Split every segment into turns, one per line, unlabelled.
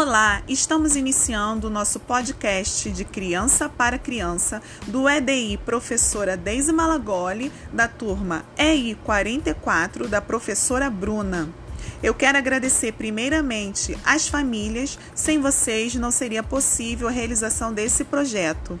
Olá, estamos iniciando o nosso podcast de Criança para Criança do EDI Professora Deise Malagoli, da turma EI 44 da professora Bruna. Eu quero agradecer primeiramente às famílias, sem vocês não seria possível a realização desse projeto.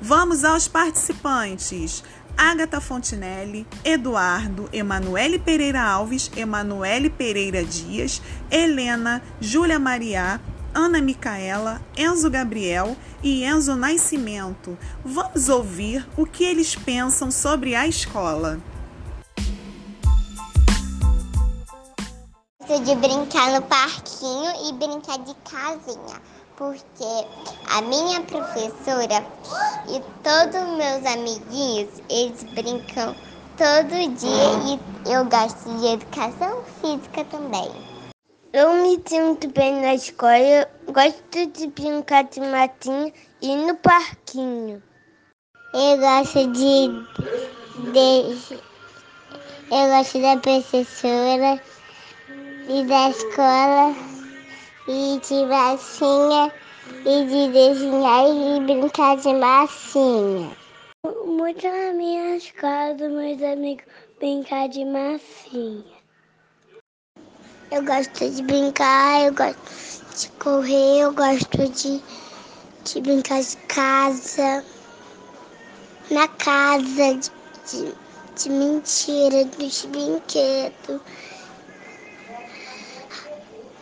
Vamos aos participantes. Agatha Fontinelli, Eduardo, Emanuele Pereira Alves, Emanuele Pereira Dias, Helena, Júlia Maria, Ana Micaela, Enzo Gabriel e Enzo Nascimento. Vamos ouvir o que eles pensam sobre a escola.
de brincar no parquinho e brincar de casinha porque a minha professora e todos meus amiguinhos, eles brincam todo dia e eu gosto de educação física também.
Eu me sinto bem na escola, gosto de brincar de matinho e no parquinho.
Eu gosto de, de eu gosto da professora e da escola e de massinha e de desenhar e brincar de massinha.
Muito na minha escola dos meus amigos brincar de massinha.
Eu gosto de brincar, eu gosto de correr, eu gosto de, de brincar de casa, na casa, de, de, de mentira, dos brinquedos.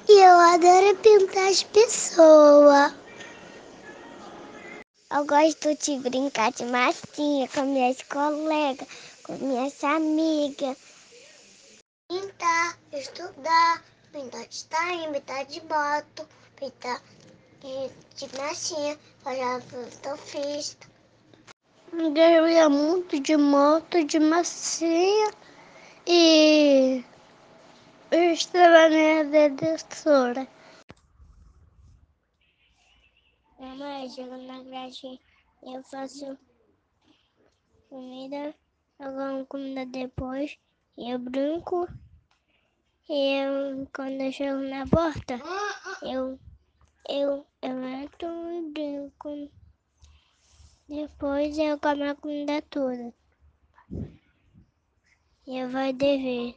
E eu adoro pintar as pessoas. Eu gosto de brincar de massinha com minhas colegas, com minhas amigas. Pintar, estudar, pintar de tainha, pintar de boto, pintar de massinha, fazer fotofista.
Eu ia muito de moto, de massinha e eu estava na dedutora.
Mamãe, chego na grade, eu faço comida, eu como comida depois, eu brinco, eu, quando eu chego na porta, eu, eu, eu entro e brinco. Depois eu como a comida toda. E eu vou dever.